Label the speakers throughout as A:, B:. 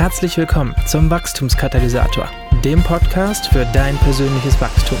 A: Herzlich willkommen zum Wachstumskatalysator, dem Podcast für dein persönliches Wachstum.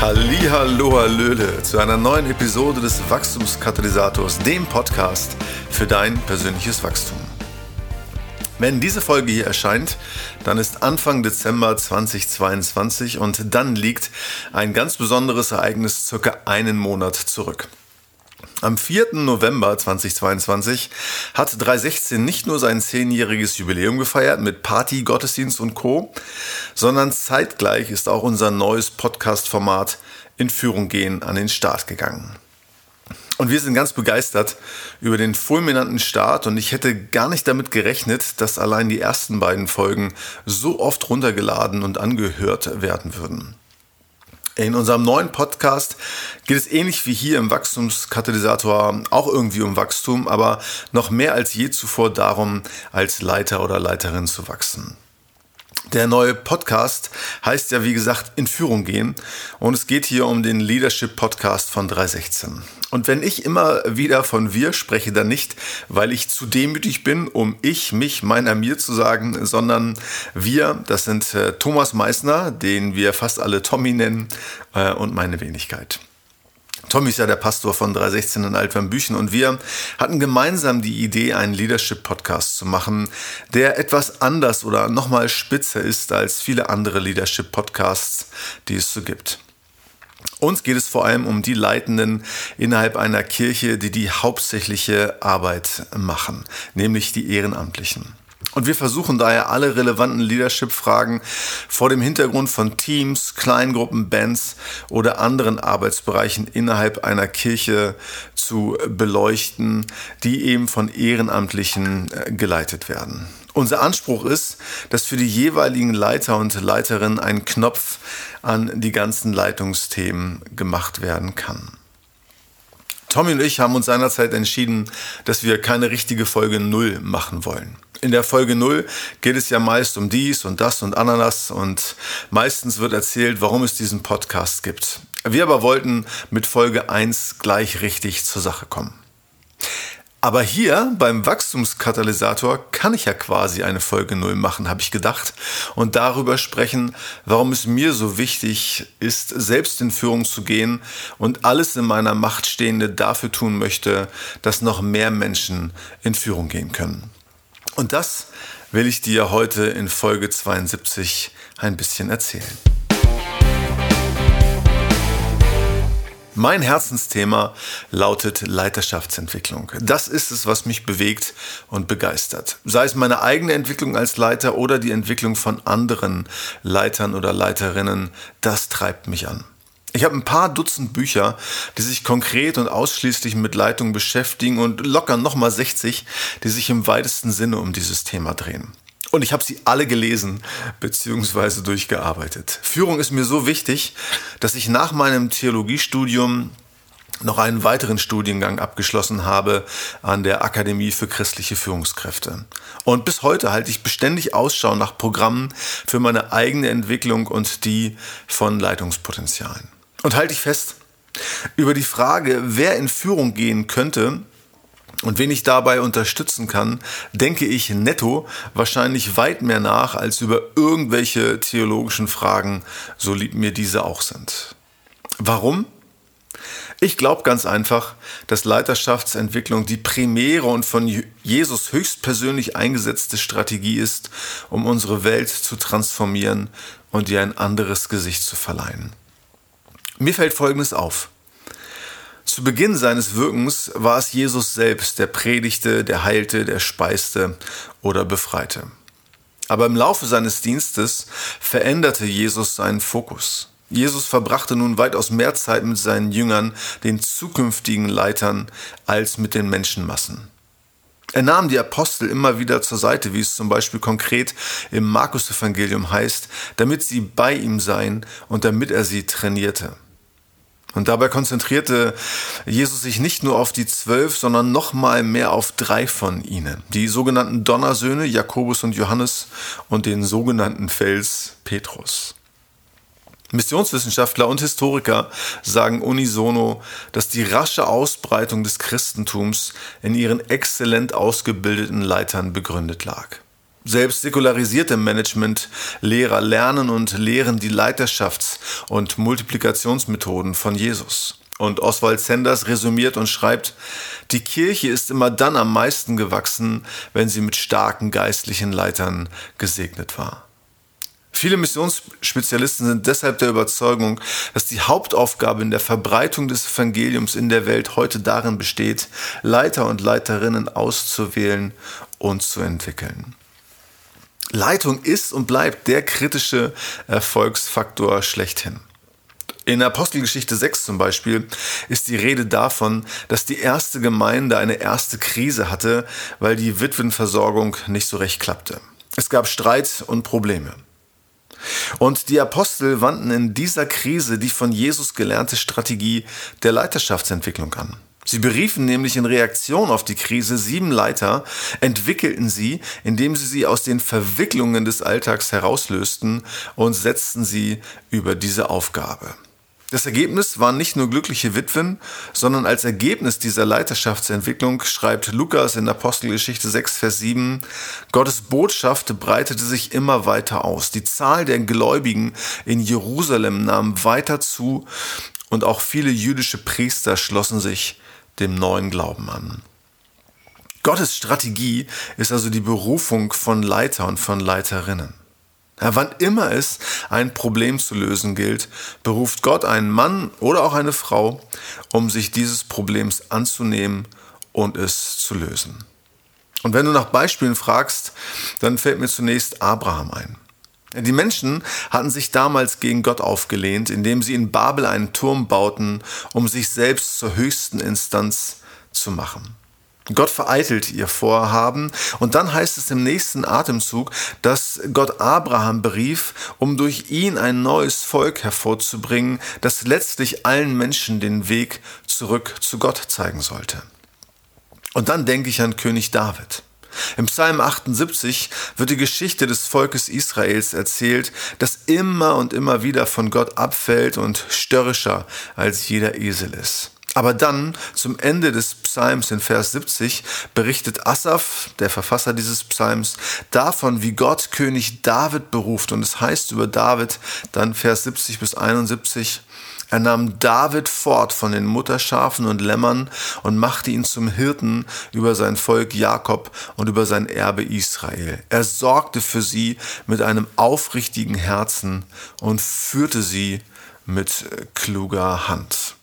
B: Hallo, Hallöle zu einer neuen Episode des Wachstumskatalysators, dem Podcast für dein persönliches Wachstum. Wenn diese Folge hier erscheint, dann ist Anfang Dezember 2022 und dann liegt ein ganz besonderes Ereignis circa einen Monat zurück. Am 4. November 2022 hat 316 nicht nur sein zehnjähriges Jubiläum gefeiert mit Party, Gottesdienst und Co., sondern zeitgleich ist auch unser neues Podcast-Format in Führung gehen an den Start gegangen. Und wir sind ganz begeistert über den fulminanten Start und ich hätte gar nicht damit gerechnet, dass allein die ersten beiden Folgen so oft runtergeladen und angehört werden würden. In unserem neuen Podcast geht es ähnlich wie hier im Wachstumskatalysator auch irgendwie um Wachstum, aber noch mehr als je zuvor darum, als Leiter oder Leiterin zu wachsen. Der neue Podcast heißt ja, wie gesagt, in Führung gehen. Und es geht hier um den Leadership Podcast von 316. Und wenn ich immer wieder von wir spreche, dann nicht, weil ich zu demütig bin, um ich, mich, meiner, mir zu sagen, sondern wir, das sind äh, Thomas Meissner, den wir fast alle Tommy nennen, äh, und meine Wenigkeit. Tommy ist ja der Pastor von 316 in Altwernbüchen und wir hatten gemeinsam die Idee, einen Leadership-Podcast zu machen, der etwas anders oder nochmal spitzer ist als viele andere Leadership-Podcasts, die es so gibt. Uns geht es vor allem um die Leitenden innerhalb einer Kirche, die die hauptsächliche Arbeit machen, nämlich die Ehrenamtlichen. Und wir versuchen daher alle relevanten Leadership-Fragen vor dem Hintergrund von Teams, Kleingruppen, Bands oder anderen Arbeitsbereichen innerhalb einer Kirche zu beleuchten, die eben von Ehrenamtlichen äh, geleitet werden. Unser Anspruch ist, dass für die jeweiligen Leiter und Leiterinnen ein Knopf an die ganzen Leitungsthemen gemacht werden kann. Tommy und ich haben uns seinerzeit entschieden, dass wir keine richtige Folge Null machen wollen. In der Folge Null geht es ja meist um dies und das und Ananas und meistens wird erzählt, warum es diesen Podcast gibt. Wir aber wollten mit Folge 1 gleich richtig zur Sache kommen. Aber hier beim Wachstumskatalysator kann ich ja quasi eine Folge Null machen, habe ich gedacht, und darüber sprechen, warum es mir so wichtig ist, selbst in Führung zu gehen und alles in meiner Macht Stehende dafür tun möchte, dass noch mehr Menschen in Führung gehen können. Und das will ich dir heute in Folge 72 ein bisschen erzählen. Mein Herzensthema lautet Leiterschaftsentwicklung. Das ist es, was mich bewegt und begeistert. Sei es meine eigene Entwicklung als Leiter oder die Entwicklung von anderen Leitern oder Leiterinnen, das treibt mich an. Ich habe ein paar Dutzend Bücher, die sich konkret und ausschließlich mit Leitung beschäftigen und locker nochmal 60, die sich im weitesten Sinne um dieses Thema drehen. Und ich habe sie alle gelesen bzw. durchgearbeitet. Führung ist mir so wichtig, dass ich nach meinem Theologiestudium noch einen weiteren Studiengang abgeschlossen habe an der Akademie für christliche Führungskräfte. Und bis heute halte ich beständig Ausschau nach Programmen für meine eigene Entwicklung und die von Leitungspotenzialen. Und halte ich fest, über die Frage, wer in Führung gehen könnte, und wen ich dabei unterstützen kann, denke ich netto wahrscheinlich weit mehr nach als über irgendwelche theologischen Fragen, so lieb mir diese auch sind. Warum? Ich glaube ganz einfach, dass Leiterschaftsentwicklung die primäre und von Jesus höchstpersönlich eingesetzte Strategie ist, um unsere Welt zu transformieren und ihr ein anderes Gesicht zu verleihen. Mir fällt Folgendes auf. Zu Beginn seines Wirkens war es Jesus selbst, der predigte, der heilte, der speiste oder befreite. Aber im Laufe seines Dienstes veränderte Jesus seinen Fokus. Jesus verbrachte nun weitaus mehr Zeit mit seinen Jüngern, den zukünftigen Leitern, als mit den Menschenmassen. Er nahm die Apostel immer wieder zur Seite, wie es zum Beispiel konkret im Markus-Evangelium heißt, damit sie bei ihm seien und damit er sie trainierte. Und dabei konzentrierte Jesus sich nicht nur auf die zwölf, sondern noch mal mehr auf drei von ihnen. Die sogenannten Donnersöhne, Jakobus und Johannes und den sogenannten Fels, Petrus. Missionswissenschaftler und Historiker sagen unisono, dass die rasche Ausbreitung des Christentums in ihren exzellent ausgebildeten Leitern begründet lag. Selbst säkularisierte Management-Lehrer lernen und lehren die Leiterschafts- und Multiplikationsmethoden von Jesus. Und Oswald Sanders resümiert und schreibt, die Kirche ist immer dann am meisten gewachsen, wenn sie mit starken geistlichen Leitern gesegnet war. Viele Missionsspezialisten sind deshalb der Überzeugung, dass die Hauptaufgabe in der Verbreitung des Evangeliums in der Welt heute darin besteht, Leiter und Leiterinnen auszuwählen und zu entwickeln. Leitung ist und bleibt der kritische Erfolgsfaktor schlechthin. In Apostelgeschichte 6 zum Beispiel ist die Rede davon, dass die erste Gemeinde eine erste Krise hatte, weil die Witwenversorgung nicht so recht klappte. Es gab Streit und Probleme. Und die Apostel wandten in dieser Krise die von Jesus gelernte Strategie der Leiterschaftsentwicklung an. Sie beriefen nämlich in Reaktion auf die Krise sieben Leiter, entwickelten sie, indem sie sie aus den Verwicklungen des Alltags herauslösten und setzten sie über diese Aufgabe. Das Ergebnis waren nicht nur glückliche Witwen, sondern als Ergebnis dieser Leiterschaftsentwicklung schreibt Lukas in Apostelgeschichte 6, Vers 7, Gottes Botschaft breitete sich immer weiter aus. Die Zahl der Gläubigen in Jerusalem nahm weiter zu und auch viele jüdische Priester schlossen sich dem neuen Glauben an. Gottes Strategie ist also die Berufung von Leiter und von Leiterinnen. Ja, wann immer es ein Problem zu lösen gilt, beruft Gott einen Mann oder auch eine Frau, um sich dieses Problems anzunehmen und es zu lösen. Und wenn du nach Beispielen fragst, dann fällt mir zunächst Abraham ein. Die Menschen hatten sich damals gegen Gott aufgelehnt, indem sie in Babel einen Turm bauten, um sich selbst zur höchsten Instanz zu machen. Gott vereitelt ihr Vorhaben und dann heißt es im nächsten Atemzug, dass Gott Abraham berief, um durch ihn ein neues Volk hervorzubringen, das letztlich allen Menschen den Weg zurück zu Gott zeigen sollte. Und dann denke ich an König David. Im Psalm 78 wird die Geschichte des Volkes Israels erzählt, das immer und immer wieder von Gott abfällt und störrischer als jeder Esel ist. Aber dann, zum Ende des Psalms in Vers 70, berichtet Asaph, der Verfasser dieses Psalms, davon, wie Gott König David beruft. Und es heißt über David, dann Vers 70 bis 71, er nahm David fort von den Mutterschafen und Lämmern und machte ihn zum Hirten über sein Volk Jakob und über sein Erbe Israel. Er sorgte für sie mit einem aufrichtigen Herzen und führte sie mit kluger Hand.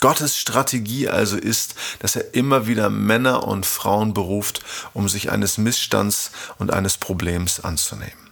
B: Gottes Strategie also ist, dass er immer wieder Männer und Frauen beruft, um sich eines Missstands und eines Problems anzunehmen.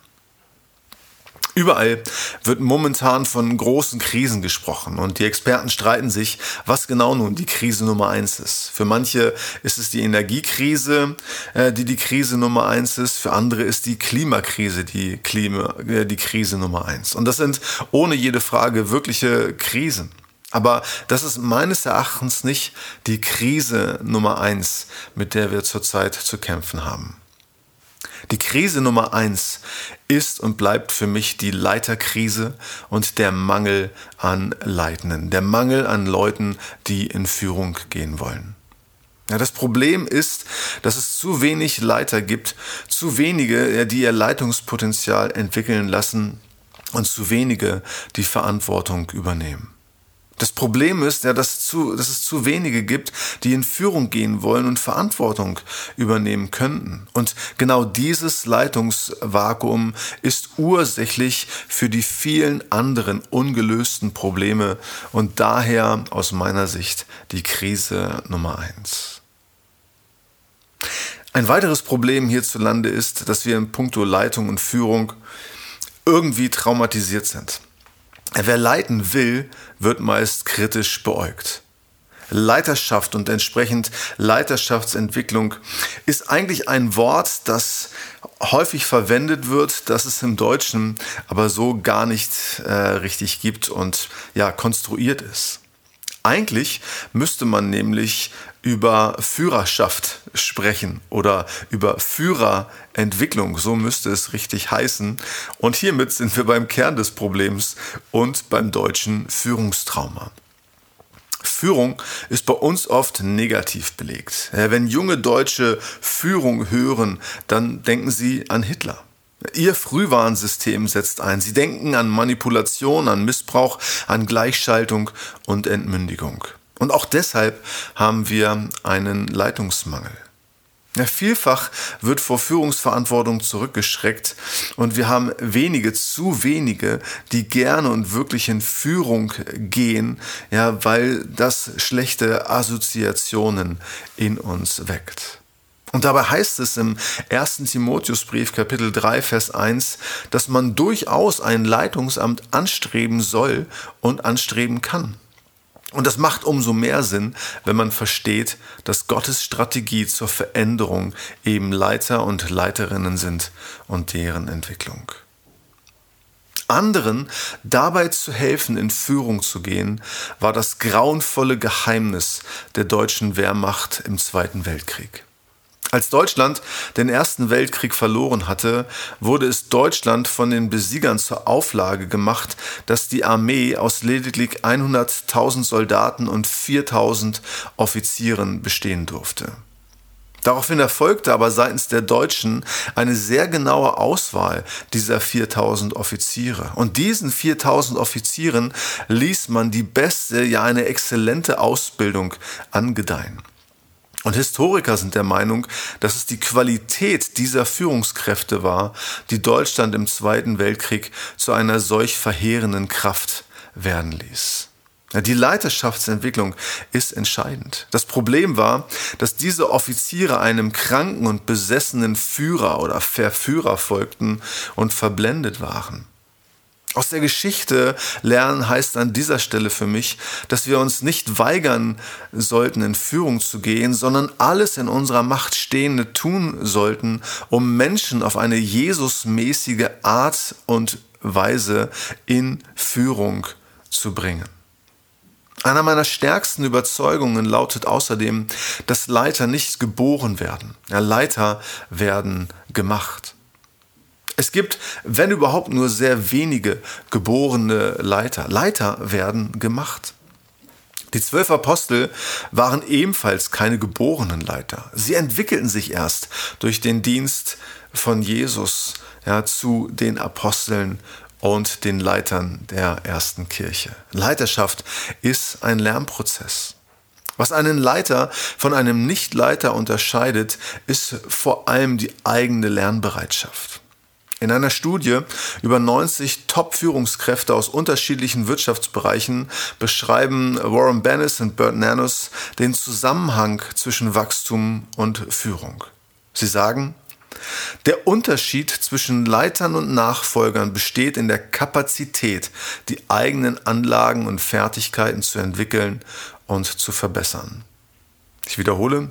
B: Überall wird momentan von großen Krisen gesprochen und die Experten streiten sich, was genau nun die Krise Nummer eins ist. Für manche ist es die Energiekrise, äh, die die Krise Nummer eins ist. Für andere ist die Klimakrise die, Klima, äh, die Krise Nummer eins. Und das sind ohne jede Frage wirkliche Krisen. Aber das ist meines Erachtens nicht die Krise Nummer eins, mit der wir zurzeit zu kämpfen haben. Die Krise Nummer eins ist und bleibt für mich die Leiterkrise und der Mangel an Leitenden, der Mangel an Leuten, die in Führung gehen wollen. Ja, das Problem ist, dass es zu wenig Leiter gibt, zu wenige, die ihr Leitungspotenzial entwickeln lassen und zu wenige, die Verantwortung übernehmen. Das Problem ist ja, dass, zu, dass es zu wenige gibt, die in Führung gehen wollen und Verantwortung übernehmen könnten. Und genau dieses Leitungsvakuum ist ursächlich für die vielen anderen ungelösten Probleme und daher aus meiner Sicht die Krise Nummer eins. Ein weiteres Problem hierzulande ist, dass wir in puncto Leitung und Führung irgendwie traumatisiert sind. Wer leiten will, wird meist kritisch beäugt. Leiterschaft und entsprechend Leiterschaftsentwicklung ist eigentlich ein Wort, das häufig verwendet wird, das es im Deutschen aber so gar nicht äh, richtig gibt und ja konstruiert ist. Eigentlich müsste man nämlich über Führerschaft sprechen oder über Führerentwicklung, so müsste es richtig heißen. Und hiermit sind wir beim Kern des Problems und beim deutschen Führungstrauma. Führung ist bei uns oft negativ belegt. Wenn junge Deutsche Führung hören, dann denken sie an Hitler. Ihr Frühwarnsystem setzt ein. Sie denken an Manipulation, an Missbrauch, an Gleichschaltung und Entmündigung. Und auch deshalb haben wir einen Leitungsmangel. Ja, vielfach wird vor Führungsverantwortung zurückgeschreckt und wir haben wenige, zu wenige, die gerne und wirklich in Führung gehen, ja, weil das schlechte Assoziationen in uns weckt. Und dabei heißt es im 1. Timotheusbrief Kapitel 3 Vers 1, dass man durchaus ein Leitungsamt anstreben soll und anstreben kann. Und das macht umso mehr Sinn, wenn man versteht, dass Gottes Strategie zur Veränderung eben Leiter und Leiterinnen sind und deren Entwicklung. Anderen dabei zu helfen, in Führung zu gehen, war das grauenvolle Geheimnis der deutschen Wehrmacht im Zweiten Weltkrieg. Als Deutschland den Ersten Weltkrieg verloren hatte, wurde es Deutschland von den Besiegern zur Auflage gemacht, dass die Armee aus lediglich 100.000 Soldaten und 4.000 Offizieren bestehen durfte. Daraufhin erfolgte aber seitens der Deutschen eine sehr genaue Auswahl dieser 4000 Offiziere. Und diesen 4000 Offizieren ließ man die beste, ja eine exzellente Ausbildung angedeihen. Und Historiker sind der Meinung, dass es die Qualität dieser Führungskräfte war, die Deutschland im Zweiten Weltkrieg zu einer solch verheerenden Kraft werden ließ. Die Leiterschaftsentwicklung ist entscheidend. Das Problem war, dass diese Offiziere einem kranken und besessenen Führer oder Verführer folgten und verblendet waren. Aus der Geschichte lernen heißt an dieser Stelle für mich, dass wir uns nicht weigern sollten, in Führung zu gehen, sondern alles in unserer Macht Stehende tun sollten, um Menschen auf eine Jesusmäßige Art und Weise in Führung zu bringen. Einer meiner stärksten Überzeugungen lautet außerdem, dass Leiter nicht geboren werden. Leiter werden gemacht. Es gibt, wenn überhaupt, nur sehr wenige geborene Leiter. Leiter werden gemacht. Die zwölf Apostel waren ebenfalls keine geborenen Leiter. Sie entwickelten sich erst durch den Dienst von Jesus ja, zu den Aposteln und den Leitern der ersten Kirche. Leiterschaft ist ein Lernprozess. Was einen Leiter von einem Nichtleiter unterscheidet, ist vor allem die eigene Lernbereitschaft. In einer Studie über 90 Top-Führungskräfte aus unterschiedlichen Wirtschaftsbereichen beschreiben Warren Bennis und Bert Nanus den Zusammenhang zwischen Wachstum und Führung. Sie sagen, der Unterschied zwischen Leitern und Nachfolgern besteht in der Kapazität, die eigenen Anlagen und Fertigkeiten zu entwickeln und zu verbessern. Ich wiederhole,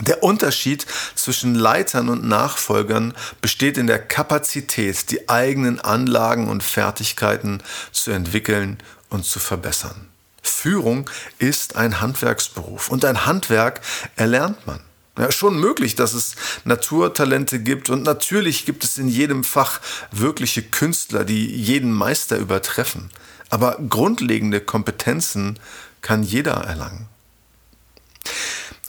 B: der Unterschied zwischen Leitern und Nachfolgern besteht in der Kapazität, die eigenen Anlagen und Fertigkeiten zu entwickeln und zu verbessern. Führung ist ein Handwerksberuf und ein Handwerk erlernt man. Ja, schon möglich, dass es Naturtalente gibt und natürlich gibt es in jedem Fach wirkliche Künstler, die jeden Meister übertreffen. Aber grundlegende Kompetenzen kann jeder erlangen.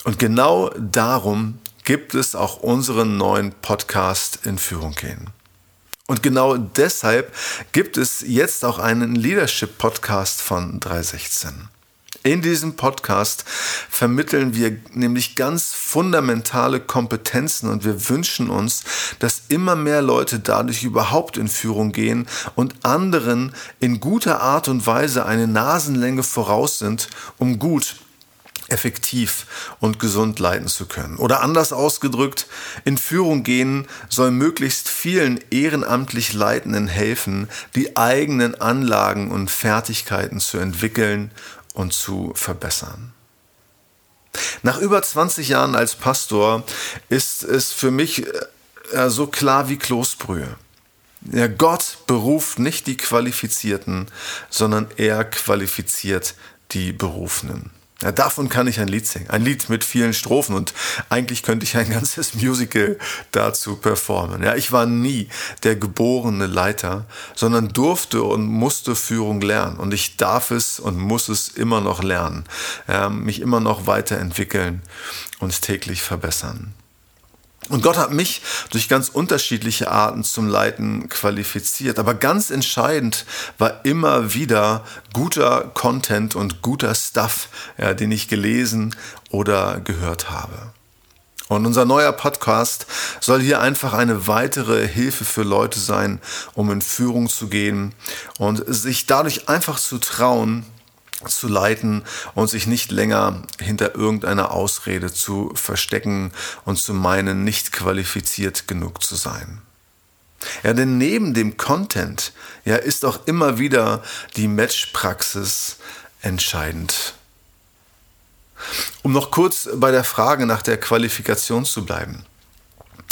B: Und genau darum gibt es auch unseren neuen Podcast in Führung gehen. Und genau deshalb gibt es jetzt auch einen Leadership Podcast von 316. In diesem Podcast vermitteln wir nämlich ganz fundamentale Kompetenzen und wir wünschen uns, dass immer mehr Leute dadurch überhaupt in Führung gehen und anderen in guter Art und Weise eine Nasenlänge voraus sind, um gut effektiv und gesund leiten zu können. Oder anders ausgedrückt, in Führung gehen soll möglichst vielen ehrenamtlich Leitenden helfen, die eigenen Anlagen und Fertigkeiten zu entwickeln und zu verbessern. Nach über 20 Jahren als Pastor ist es für mich äh, so klar wie Kloßbrühe. Ja, Gott beruft nicht die Qualifizierten, sondern er qualifiziert die Berufenen. Ja, davon kann ich ein Lied singen. Ein Lied mit vielen Strophen und eigentlich könnte ich ein ganzes Musical dazu performen. Ja, ich war nie der geborene Leiter, sondern durfte und musste Führung lernen. Und ich darf es und muss es immer noch lernen, ja, mich immer noch weiterentwickeln und täglich verbessern. Und Gott hat mich durch ganz unterschiedliche Arten zum Leiten qualifiziert. Aber ganz entscheidend war immer wieder guter Content und guter Stuff, ja, den ich gelesen oder gehört habe. Und unser neuer Podcast soll hier einfach eine weitere Hilfe für Leute sein, um in Führung zu gehen und sich dadurch einfach zu trauen, zu leiten und sich nicht länger hinter irgendeiner Ausrede zu verstecken und zu meinen, nicht qualifiziert genug zu sein. Ja, denn neben dem Content ja, ist auch immer wieder die Matchpraxis entscheidend. Um noch kurz bei der Frage nach der Qualifikation zu bleiben.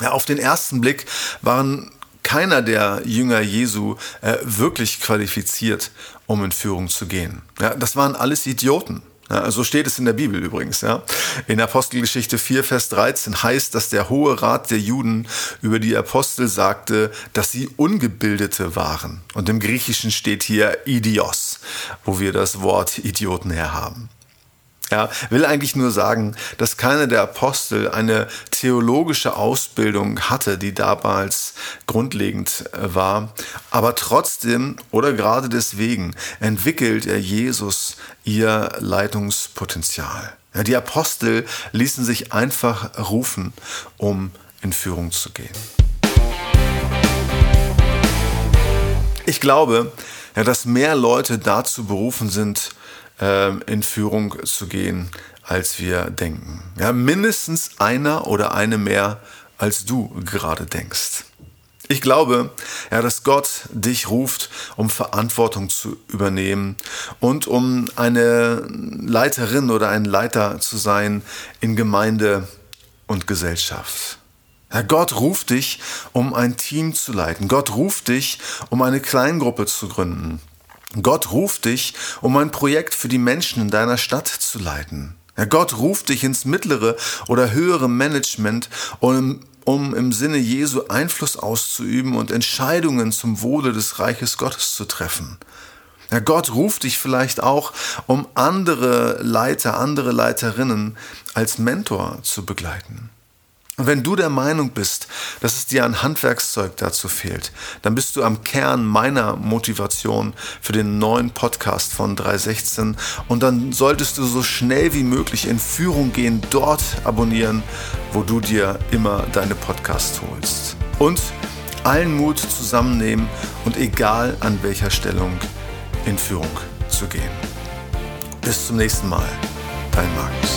B: Ja, auf den ersten Blick waren keiner der Jünger Jesu äh, wirklich qualifiziert, um in Führung zu gehen. Ja, das waren alles Idioten. Ja, so steht es in der Bibel übrigens. Ja. In Apostelgeschichte 4, Vers 13 heißt, dass der Hohe Rat der Juden über die Apostel sagte, dass sie Ungebildete waren. Und im Griechischen steht hier Idios, wo wir das Wort Idioten herhaben. Ja, will eigentlich nur sagen, dass keiner der Apostel eine theologische Ausbildung hatte, die damals grundlegend äh, war. Aber trotzdem oder gerade deswegen entwickelt er Jesus ihr Leitungspotenzial. Ja, die Apostel ließen sich einfach rufen, um in Führung zu gehen. Ich glaube, ja, dass mehr Leute dazu berufen sind, ähm, in Führung zu gehen, als wir denken. Ja, mindestens einer oder eine mehr, als du gerade denkst. Ich glaube, ja, dass Gott dich ruft, um Verantwortung zu übernehmen und um eine Leiterin oder ein Leiter zu sein in Gemeinde und Gesellschaft. Ja, Gott ruft dich, um ein Team zu leiten. Gott ruft dich, um eine Kleingruppe zu gründen. Gott ruft dich, um ein Projekt für die Menschen in deiner Stadt zu leiten. Gott ruft dich ins mittlere oder höhere Management, um, um im Sinne Jesu Einfluss auszuüben und Entscheidungen zum Wohle des Reiches Gottes zu treffen. Gott ruft dich vielleicht auch, um andere Leiter, andere Leiterinnen als Mentor zu begleiten. Und wenn du der Meinung bist, dass es dir an Handwerkszeug dazu fehlt, dann bist du am Kern meiner Motivation für den neuen Podcast von 316 und dann solltest du so schnell wie möglich in Führung gehen, dort abonnieren, wo du dir immer deine Podcasts holst. Und allen Mut zusammennehmen und egal an welcher Stellung in Führung zu gehen. Bis zum nächsten Mal, dein Markus.